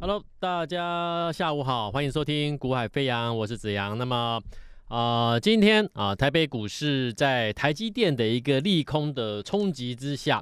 Hello，大家下午好，欢迎收听《股海飞扬》，我是子阳。那么，啊、今天啊，台北股市在台积电的一个利空的冲击之下，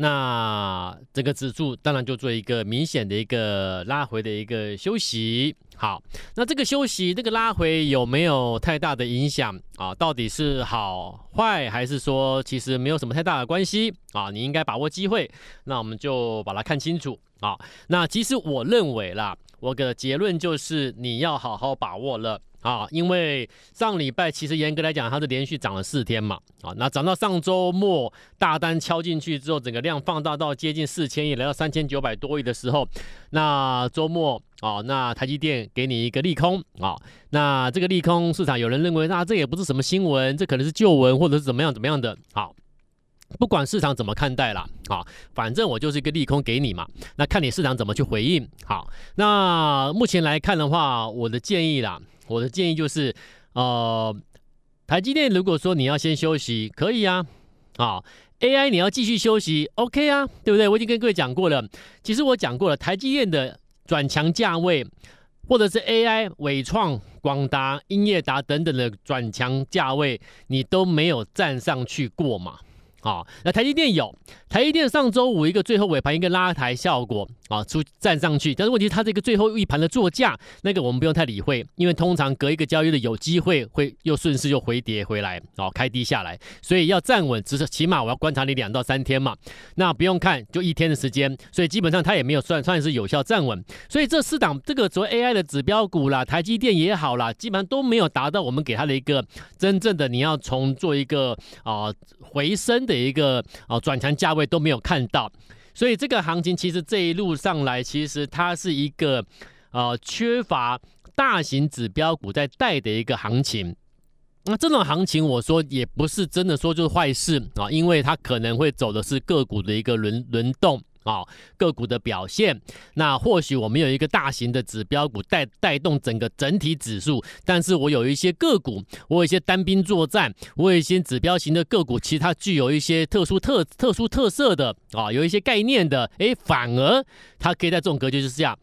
那这个指数当然就做一个明显的一个拉回的一个休息。好，那这个休息，这个拉回有没有太大的影响啊？到底是好坏，还是说其实没有什么太大的关系啊？你应该把握机会，那我们就把它看清楚。啊，那其实我认为啦，我的结论就是你要好好把握了啊，因为上礼拜其实严格来讲，它是连续涨了四天嘛，啊，那涨到上周末大单敲进去之后，整个量放大到接近四千亿，来到三千九百多亿的时候，那周末啊，那台积电给你一个利空啊，那这个利空市场有人认为，那这也不是什么新闻，这可能是旧闻或者是怎么样怎么样的，好。不管市场怎么看待啦，啊，反正我就是一个利空给你嘛，那看你市场怎么去回应。好，那目前来看的话，我的建议啦，我的建议就是，呃，台积电如果说你要先休息，可以啊，啊，AI 你要继续休息，OK 啊，对不对？我已经跟各位讲过了，其实我讲过了，台积电的转强价位，或者是 AI 纬创、广达、英业达等等的转强价位，你都没有站上去过嘛。啊，那台积电有，台积电上周五一个最后尾盘一个拉抬效果啊，出站上去，但是问题是它这个最后一盘的作价，那个我们不用太理会，因为通常隔一个交易日有机会会又顺势又回跌回来，哦，开低下来，所以要站稳，只是起码我要观察你两到三天嘛，那不用看，就一天的时间，所以基本上它也没有算算是有效站稳，所以这四档这个所谓 AI 的指标股啦，台积电也好啦，基本上都没有达到我们给它的一个真正的你要从做一个啊、回升。的一个啊转强价位都没有看到，所以这个行情其实这一路上来，其实它是一个啊缺乏大型指标股在带的一个行情。那这种行情，我说也不是真的说就是坏事啊，因为它可能会走的是个股的一个轮轮动。啊，个股的表现，那或许我们有一个大型的指标股带带动整个整体指数，但是我有一些个股，我有一些单兵作战，我有一些指标型的个股，其实它具有一些特殊特特殊特色的啊，有一些概念的，哎，反而它可以在这种格局之下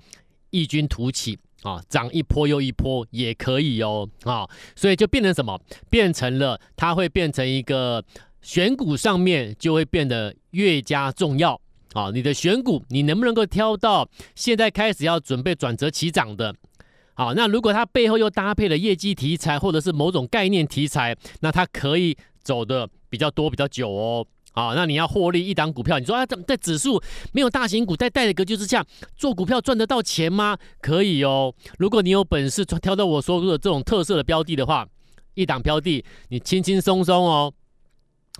异军突起啊，涨一波又一波也可以哦啊，所以就变成什么？变成了它会变成一个选股上面就会变得越加重要。啊，你的选股，你能不能够挑到现在开始要准备转折起涨的？好，那如果它背后又搭配了业绩题材或者是某种概念题材，那它可以走的比较多、比较久哦。好，那你要获利一档股票，你说啊，怎么在指数没有大型股在带的格局之下做股票赚得到钱吗？可以哦。如果你有本事挑到我说的这种特色的标的的话，一档标的你轻轻松松哦，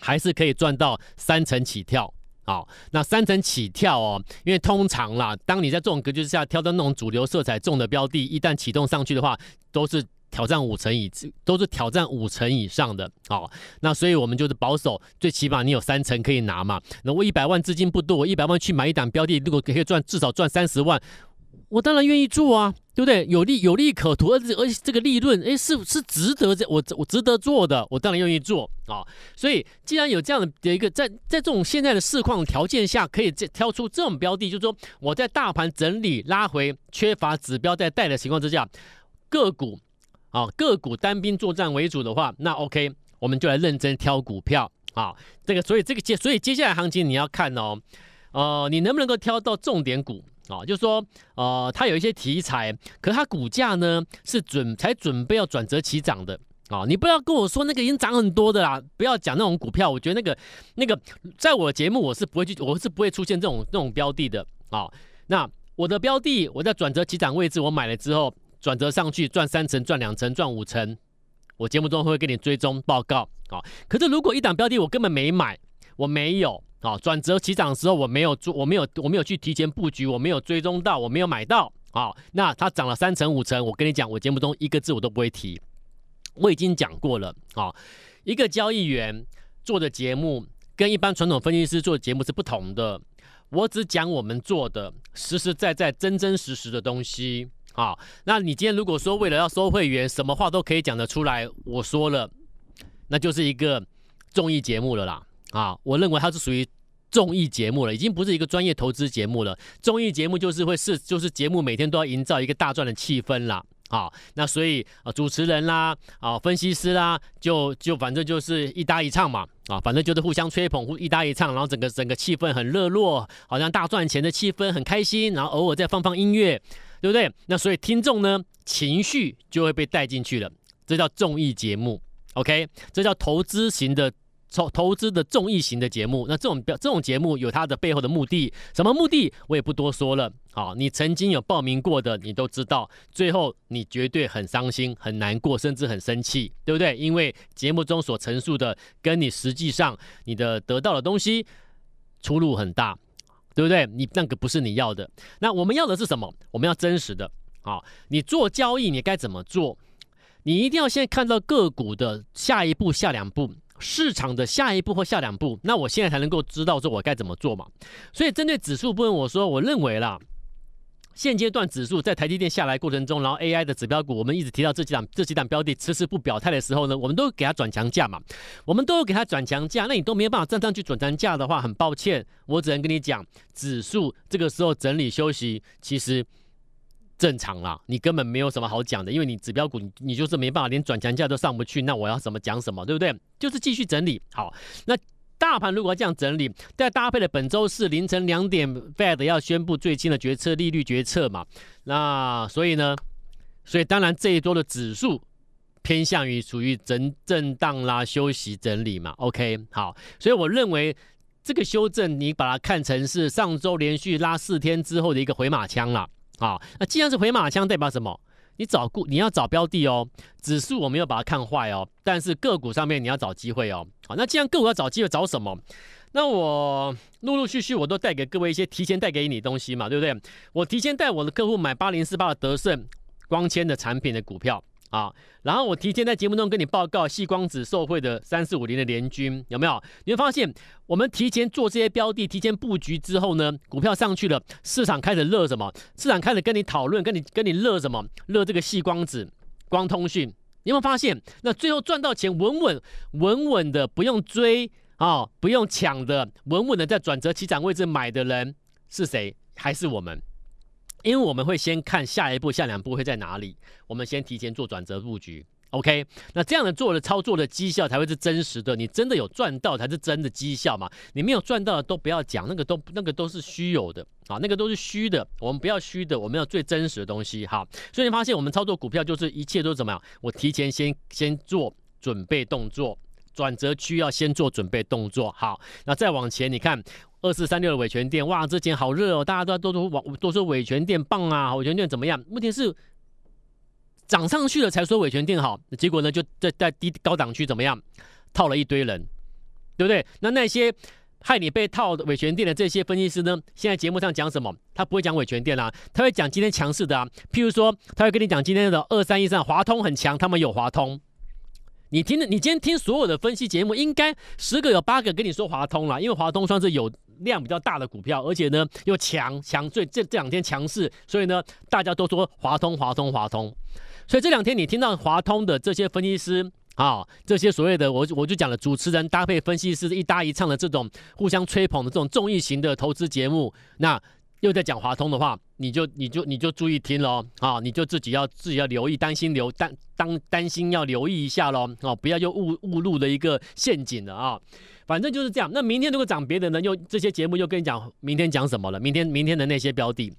还是可以赚到三成起跳。好，那三层起跳哦，因为通常啦，当你在这种格局之下挑到那种主流色彩重的标的，一旦启动上去的话，都是挑战五成以，都是挑战五成以上的。好，那所以我们就是保守，最起码你有三层可以拿嘛。那我一百万资金不多，我一百万去买一档标的，如果可以赚至少赚三十万。我当然愿意做啊，对不对？有利有利可图，而且而且这个利润，哎，是是值得这我我值得做的，我当然愿意做啊。所以既然有这样的一个在在这种现在的市况条件下，可以这挑出这种标的，就是说我在大盘整理拉回、缺乏指标在带的情况之下，个股啊个股单兵作战为主的话，那 OK，我们就来认真挑股票啊。这个所以这个接所以接下来行情你要看哦，呃，你能不能够挑到重点股？啊、哦，就是说，呃，它有一些题材，可它股价呢是准才准备要转折起涨的啊、哦！你不要跟我说那个已经涨很多的啦，不要讲那种股票，我觉得那个那个，在我节目我是不会去，我是不会出现这种这种标的的啊、哦。那我的标的，我在转折起涨位置，我买了之后转折上去赚三成、赚两成、赚五成，我节目中会给你追踪报告啊、哦。可是如果一档标的我根本没买，我没有。啊，转折起涨的时候我没有做，我没有，我没有去提前布局，我没有追踪到，我没有买到。好，那它涨了三成五成，我跟你讲，我节目中一个字我都不会提，我已经讲过了。啊，一个交易员做的节目跟一般传统分析师做的节目是不同的，我只讲我们做的实实在在、真真实实的东西。好，那你今天如果说为了要收会员，什么话都可以讲得出来，我说了，那就是一个综艺节目了啦。啊，我认为它是属于。综艺节目了，已经不是一个专业投资节目了。综艺节目就是会是就是节目每天都要营造一个大赚的气氛啦。好，那所以啊，主持人啦，啊，分析师啦，就就反正就是一搭一唱嘛，啊，反正就是互相吹捧，一搭一唱，然后整个整个气氛很热络，好像大赚钱的气氛很开心，然后偶尔再放放音乐，对不对？那所以听众呢，情绪就会被带进去了，这叫综艺节目，OK？这叫投资型的。投投资的综艺型的节目，那这种表这种节目有它的背后的目的，什么目的我也不多说了。好，你曾经有报名过的，你都知道，最后你绝对很伤心、很难过，甚至很生气，对不对？因为节目中所陈述的，跟你实际上你的得到的东西出入很大，对不对？你那个不是你要的。那我们要的是什么？我们要真实的。好，你做交易，你该怎么做？你一定要先看到个股的下一步、下两步。市场的下一步或下两步，那我现在才能够知道说我该怎么做嘛。所以针对指数部分，我说我认为啦，现阶段指数在台积电下来过程中，然后 AI 的指标股，我们一直提到这几档这几档标的迟迟不表态的时候呢，我们都给它转强价嘛，我们都给它转强价，那你都没有办法站上去转强价的话，很抱歉，我只能跟你讲，指数这个时候整理休息，其实。正常啦，你根本没有什么好讲的，因为你指标股你，你就是没办法，连转强价都上不去，那我要怎么讲什么，对不对？就是继续整理。好，那大盘如果要这样整理，再搭配了本周四凌晨两点，Fed 要宣布最新的决策利率决策嘛，那所以呢，所以当然这一周的指数偏向于属于整震荡啦、休息整理嘛。OK，好，所以我认为这个修正你把它看成是上周连续拉四天之后的一个回马枪啦。啊，那既然是回马枪，代表什么？你找股，你要找标的哦。指数我没有把它看坏哦，但是个股上面你要找机会哦。好，那既然个股要找机会，找什么？那我陆陆续续我都带给各位一些提前带给你东西嘛，对不对？我提前带我的客户买八零四八的德胜光纤的产品的股票。啊，然后我提前在节目中跟你报告细光子受惠的三四五零的联军有没有？你会发现，我们提前做这些标的，提前布局之后呢，股票上去了，市场开始热什么？市场开始跟你讨论，跟你跟你热什么？热这个细光子、光通讯。你有没有发现？那最后赚到钱，稳稳稳稳的，不用追啊，不用抢的，稳稳的在转折起涨位置买的人是谁？还是我们？因为我们会先看下一步、下两步会在哪里，我们先提前做转折布局，OK？那这样的做的操作的绩效才会是真实的，你真的有赚到才是真的绩效嘛？你没有赚到的都不要讲，那个都那个都是虚有的啊，那个都是虚的，我们不要虚的，我们要最真实的东西。好，所以你发现我们操作股票就是一切都是怎么样？我提前先先做准备动作，转折区要先做准备动作。好，那再往前你看。二四三六的伟诠电，哇，这间好热哦，大家都都都往都说伟诠电棒啊，伟诠电怎么样？问题是涨上去了才说伟诠电好，结果呢就在在低高档区怎么样？套了一堆人，对不对？那那些害你被套的伟诠电的这些分析师呢？现在节目上讲什么？他不会讲伟诠电啊，他会讲今天强势的啊，譬如说他会跟你讲今天的二三一三华通很强，他们有华通。你听的，你今天听所有的分析节目，应该十个有八个跟你说华通了，因为华通算是有。量比较大的股票，而且呢又强强，所以这这两天强势，所以呢大家都说华通华通华通，所以这两天你听到华通的这些分析师啊，这些所谓的我我就讲了主持人搭配分析师一搭一唱的这种互相吹捧的这种综艺型的投资节目，那又在讲华通的话，你就你就你就注意听喽啊，你就自己要自己要留意，担心留担当担心要留意一下喽啊，不要就误误入了一个陷阱了啊。反正就是这样。那明天如果涨别的呢？又这些节目又跟你讲明天讲什么了？明天明天的那些标的，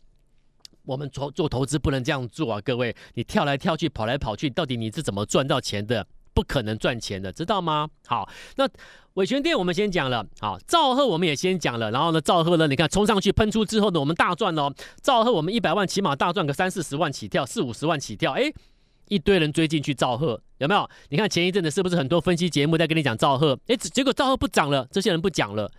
我们做做投资不能这样做啊！各位，你跳来跳去，跑来跑去，到底你是怎么赚到钱的？不可能赚钱的，知道吗？好，那伟权店我们先讲了，好，兆赫我们也先讲了。然后呢，兆赫呢，你看冲上去喷出之后呢，我们大赚哦。兆赫我们一百万起码大赚个三四十万起跳，四五十万起跳，哎。一堆人追进去兆赫，有没有？你看前一阵子是不是很多分析节目在跟你讲兆赫？哎，结果兆赫不涨了，这些人不讲了，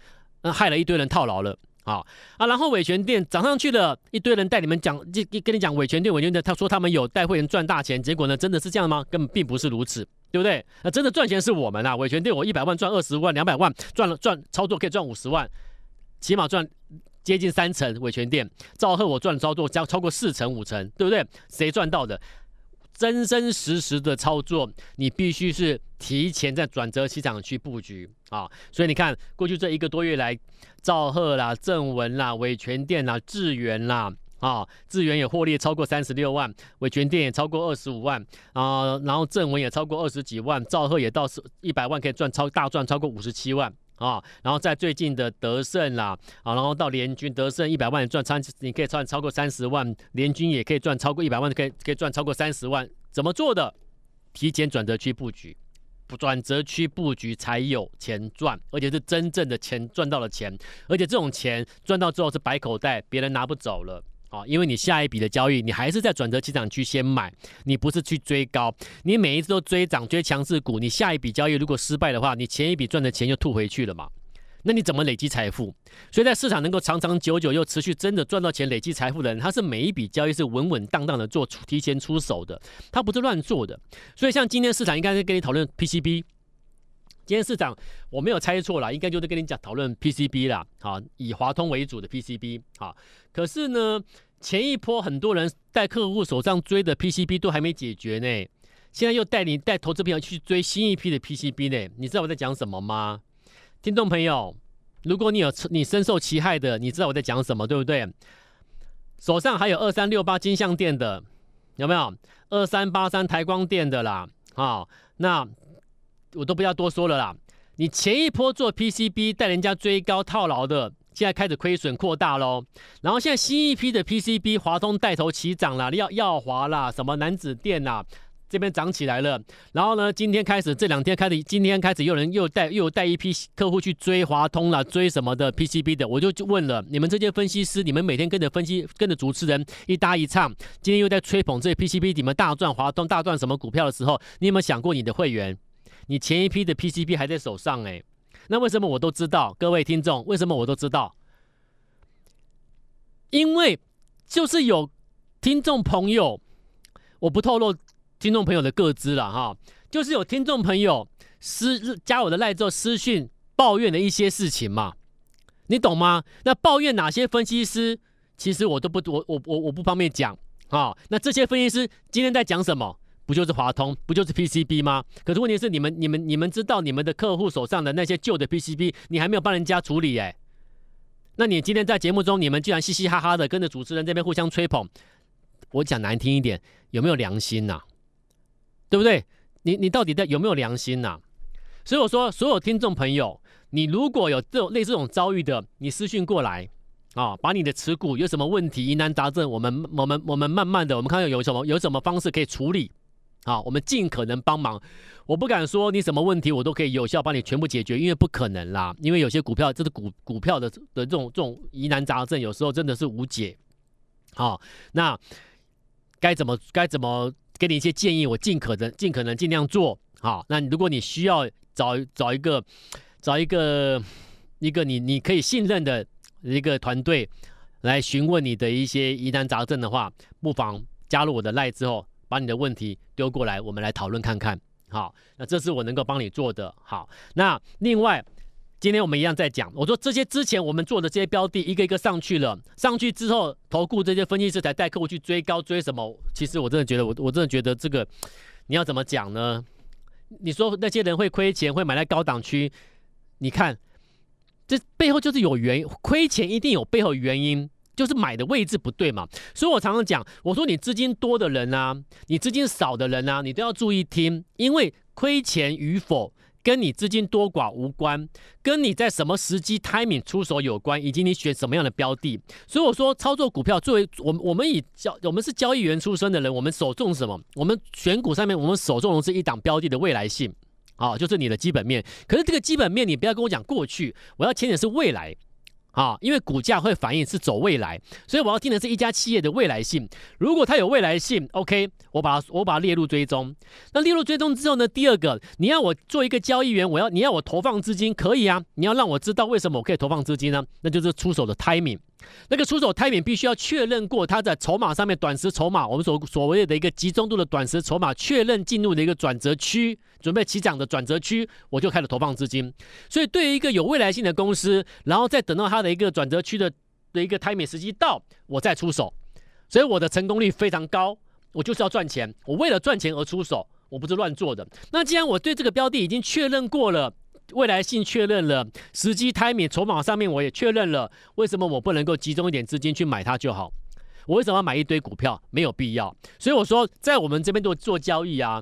那害了一堆人套牢了。好啊，然后伟权店涨上去了，一堆人带你们讲，就跟你讲伟权店、伟权店，他说他们有带会员赚大钱，结果呢，真的是这样吗？根本并不是如此，对不对？那真的赚钱是我们啊，伟权店我一百万赚二十万、两百万，赚了赚操作可以赚五十万，起码赚接近三成。伟诠电、兆赫我赚操作将超过四成、五成，对不对？谁赚到的？真真实实的操作，你必须是提前在转折起涨去布局啊。所以你看，过去这一个多月来，兆赫啦、正文啦、伟权店啦、智源啦。啊，智源也获利超过三十六万，伟诠电也超过二十五万啊，然后正文也超过二十几万，兆赫也到是一百万可以赚超大赚超过五十七万啊，然后在最近的德胜啦啊，然后到联军德胜一百万赚三你可以赚超过三十万，联军也可以赚超过一百万可以可以赚超过三十万，怎么做的？提前转折区布局，转折区布局才有钱赚，而且是真正的钱赚到了钱，而且这种钱赚到之后是白口袋，别人拿不走了。啊，因为你下一笔的交易，你还是在转折期涨区先买，你不是去追高，你每一次都追涨追强势股，你下一笔交易如果失败的话，你前一笔赚的钱就吐回去了嘛？那你怎么累积财富？所以在市场能够长长久久又持续真的赚到钱、累积财富的人，他是每一笔交易是稳稳当当的做出，提前出手的，他不是乱做的。所以像今天市场应该是跟你讨论 PCB。今天市场我没有猜错啦，应该就是跟你讲讨论 PCB 啦，好，以华通为主的 PCB，好，可是呢，前一波很多人带客户手上追的 PCB 都还没解决呢，现在又带你带投资朋友去追新一批的 PCB 呢，你知道我在讲什么吗？听众朋友，如果你有你深受其害的，你知道我在讲什么，对不对？手上还有二三六八金像电的，有没有？二三八三台光电的啦，好，那。我都不要多说了啦。你前一波做 PCB 带人家追高套牢的，现在开始亏损扩大喽。然后现在新一批的 PCB，华通带头起涨了，耀耀华啦，什么南子电呐，这边涨起来了。然后呢，今天开始这两天开始，今天开始有人又带又带一批客户去追华通了，追什么的 PCB 的，我就问了，你们这些分析师，你们每天跟着分析，跟着主持人一搭一唱，今天又在吹捧这些 PCB，你们大赚华通，大赚什么股票的时候，你有没有想过你的会员？你前一批的 PCB 还在手上哎，那为什么我都知道？各位听众，为什么我都知道？因为就是有听众朋友，我不透露听众朋友的个资了哈，就是有听众朋友私加我的赖之后私讯抱怨的一些事情嘛，你懂吗？那抱怨哪些分析师？其实我都不我我我我不方便讲啊。那这些分析师今天在讲什么？不就是华通，不就是 PCB 吗？可是问题是，你们、你们、你们知道，你们的客户手上的那些旧的 PCB，你还没有帮人家处理哎。那你今天在节目中，你们居然嘻嘻哈哈的跟着主持人这边互相吹捧，我讲难听一点，有没有良心呐？对不对？你你到底在有没有良心呐？所以我说，所有听众朋友，你如果有这种类似这种遭遇的，你私讯过来啊，把你的持股有什么问题、疑难杂症，我们、我们、我们慢慢的，我们看看有什么有什么方式可以处理。好，我们尽可能帮忙。我不敢说你什么问题我都可以有效帮你全部解决，因为不可能啦。因为有些股票，这是股股票的的这种这种疑难杂症，有时候真的是无解。好，那该怎么该怎么给你一些建议？我尽可能尽可能尽量做。好，那如果你需要找找一个找一个一个你你可以信任的一个团队来询问你的一些疑难杂症的话，不妨加入我的赖之后。把你的问题丢过来，我们来讨论看看。好，那这是我能够帮你做的。好，那另外，今天我们一样在讲，我说这些之前我们做的这些标的，一个一个上去了，上去之后，投顾这些分析师才带客户去追高追什么？其实我真的觉得，我我真的觉得这个，你要怎么讲呢？你说那些人会亏钱，会买在高档区？你看，这背后就是有原因，亏钱一定有背后原因。就是买的位置不对嘛，所以我常常讲，我说你资金多的人啊，你资金少的人啊，你都要注意听，因为亏钱与否跟你资金多寡无关，跟你在什么时机 timing 出手有关，以及你选什么样的标的。所以我说，操作股票作为我们，我们以交我们是交易员出身的人，我们首重什么？我们选股上面，我们首重的是一档标的的未来性，啊，就是你的基本面。可是这个基本面，你不要跟我讲过去，我要牵的是未来。啊，因为股价会反映是走未来，所以我要听的是一家企业的未来性。如果它有未来性，OK，我把它我把它列入追踪。那列入追踪之后呢，第二个，你要我做一个交易员，我要你要我投放资金，可以啊。你要让我知道为什么我可以投放资金呢？那就是出手的 timing。那个出手 timing 必须要确认过，它在筹码上面短时筹码，我们所所谓的一个集中度的短时筹码确认进入的一个转折区，准备起涨的转折区，我就开始投放资金。所以对于一个有未来性的公司，然后再等到它的一个转折区的的一个 timing 时机到，我再出手。所以我的成功率非常高。我就是要赚钱，我为了赚钱而出手，我不是乱做的。那既然我对这个标的已经确认过了，未来性确认了，时机、timing、筹码上面我也确认了，为什么我不能够集中一点资金去买它就好？我为什么要买一堆股票？没有必要。所以我说，在我们这边做做交易啊，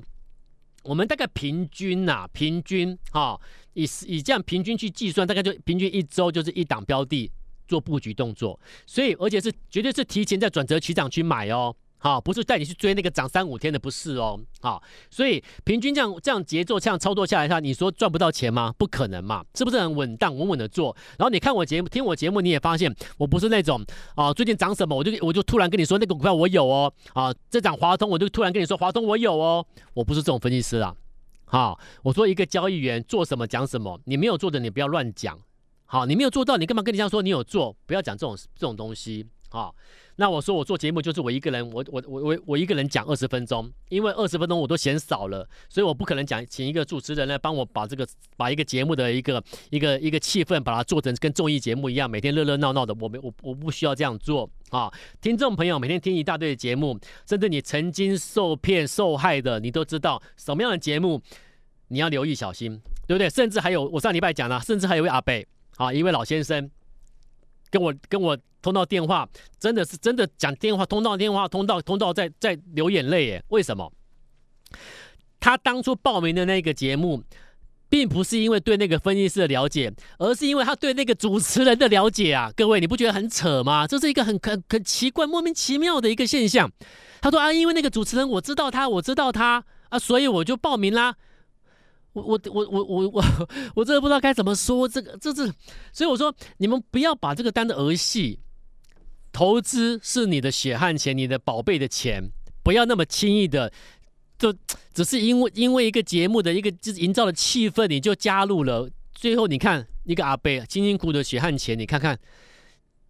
我们大概平均呐、平均哈、以以这样平均去计算，大概就平均一周就是一档标的做布局动作。所以，而且是绝对是提前在转折起涨去买哦。好，不是带你去追那个涨三五天的，不是哦。好，所以平均这样这样节奏这样操作下来的话，你说赚不到钱吗？不可能嘛，是不是很稳当稳稳的做？然后你看我节目，听我节目，你也发现我不是那种啊，最近涨什么我就我就突然跟你说那个股票我有哦。啊，这涨华通我就突然跟你说华通我有哦。我不是这种分析师啊。好，我说一个交易员做什么讲什么，你没有做的你不要乱讲。好，你没有做到，你干嘛跟你这样说你有做？不要讲这种这种东西。好。那我说我做节目就是我一个人，我我我我我一个人讲二十分钟，因为二十分钟我都嫌少了，所以我不可能讲请一个主持人来帮我把这个把一个节目的一个一个一个气氛把它做成跟综艺节目一样，每天热热闹闹的。我没我我不需要这样做啊！听众朋友每天听一大堆的节目，甚至你曾经受骗受害的，你都知道什么样的节目你要留意小心，对不对？甚至还有我上礼拜讲了，甚至还有一位阿伯啊，一位老先生跟我跟我。通到电话，真的是真的讲电话，通到电话，通到通到在在流眼泪耶？为什么？他当初报名的那个节目，并不是因为对那个分析师的了解，而是因为他对那个主持人的了解啊！各位，你不觉得很扯吗？这是一个很很很奇怪、莫名其妙的一个现象。他说啊，因为那个主持人我知道他，我知道他啊，所以我就报名啦。我我我我我我我真的不知道该怎么说这个，这是所以我说，你们不要把这个当的儿戏。投资是你的血汗钱，你的宝贝的钱，不要那么轻易的，就只是因为因为一个节目的一个就是营造的气氛，你就加入了。最后你看一个阿贝辛辛苦苦的血汗钱，你看看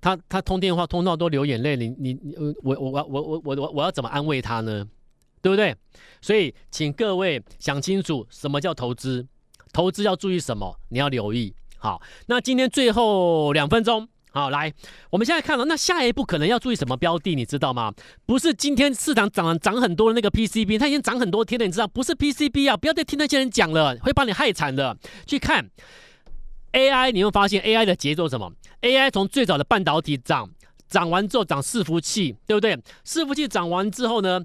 他他通电话通到都流眼泪，你你我我我我我我我要怎么安慰他呢？对不对？所以请各位想清楚什么叫投资，投资要注意什么，你要留意。好，那今天最后两分钟。好，来，我们现在看了，那下一步可能要注意什么标的，你知道吗？不是今天市场涨涨很多的那个 PCB，它已经涨很多天了，你知道？不是 PCB 啊，不要再听那些人讲了，会把你害惨的。去看 AI，你会发现 AI 的节奏什么？AI 从最早的半导体涨，涨完之后涨伺服器，对不对？伺服器涨完之后呢，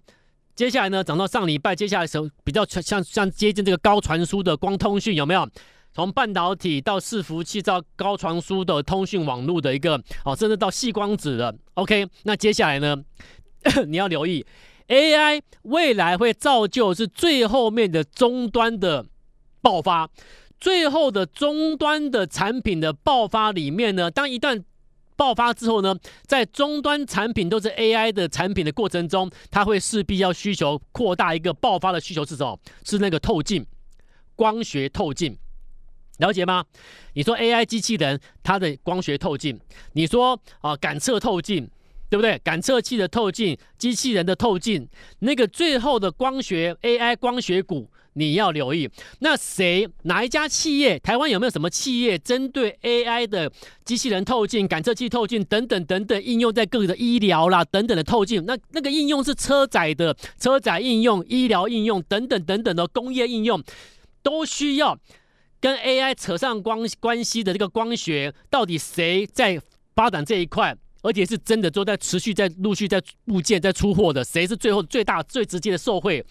接下来呢涨到上礼拜，接下来时候比较像像接近这个高传输的光通讯，有没有？从半导体到伺服器到高传输的通讯网络的一个哦，甚至到细光子的，OK，那接下来呢，你要留意 AI 未来会造就是最后面的终端的爆发，最后的终端的产品的爆发里面呢，当一旦爆发之后呢，在终端产品都是 AI 的产品的过程中，它会势必要需求扩大一个爆发的需求是什么？是那个透镜，光学透镜。了解吗？你说 AI 机器人它的光学透镜，你说啊感测透镜，对不对？感测器的透镜，机器人的透镜，那个最后的光学 AI 光学股你要留意。那谁哪一家企业？台湾有没有什么企业针对 AI 的机器人透镜、感测器透镜等等等等应用在各个的医疗啦等等的透镜？那那个应用是车载的车载应用、医疗应用等等等等的工业应用都需要。跟 AI 扯上关关系的这个光学，到底谁在发展这一块？而且是真的都在持续在陆续在部件在出货的，谁是最后最大最直接的受惠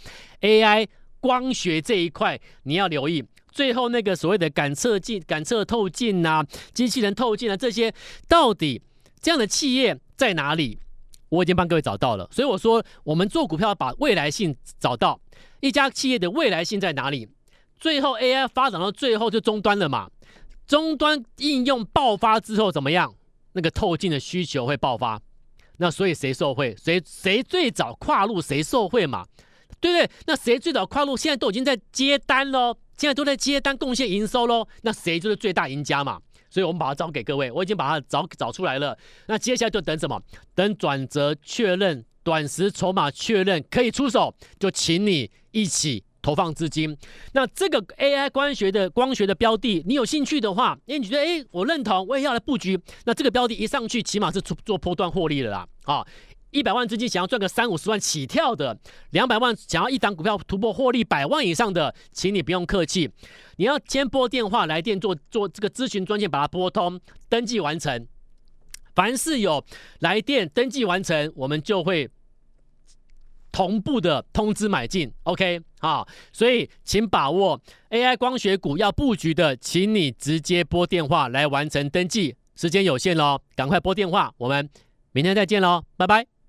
？AI 光学这一块你要留意。最后那个所谓的感测镜、感测透镜啊、机器人透镜啊这些，到底这样的企业在哪里？我已经帮各位找到了。所以我说，我们做股票把未来性找到，一家企业的未来性在哪里？最后 AI 发展到最后就终端了嘛，终端应用爆发之后怎么样？那个透镜的需求会爆发，那所以谁受惠？谁谁最早跨入谁受惠嘛？对不对？那谁最早跨入？现在都已经在接单喽，现在都在接单贡献营收喽，那谁就是最大赢家嘛？所以我们把它招给各位，我已经把它找找出来了。那接下来就等什么？等转折确认，短时筹码确认可以出手，就请你一起。投放资金，那这个 AI 光学的光学的标的，你有兴趣的话，因为你觉得哎，我认同，我也要来布局，那这个标的一上去，起码是做做波段获利了啦，啊，一百万资金想要赚个三五十万起跳的，两百万想要一档股票突破获利百万以上的，请你不用客气，你要先拨电话来电做做这个咨询专线，把它拨通，登记完成。凡是有来电登记完成，我们就会同步的通知买进。OK，好，所以请把握 AI 光学股要布局的，请你直接拨电话来完成登记，时间有限喽，赶快拨电话，我们明天再见喽，拜拜。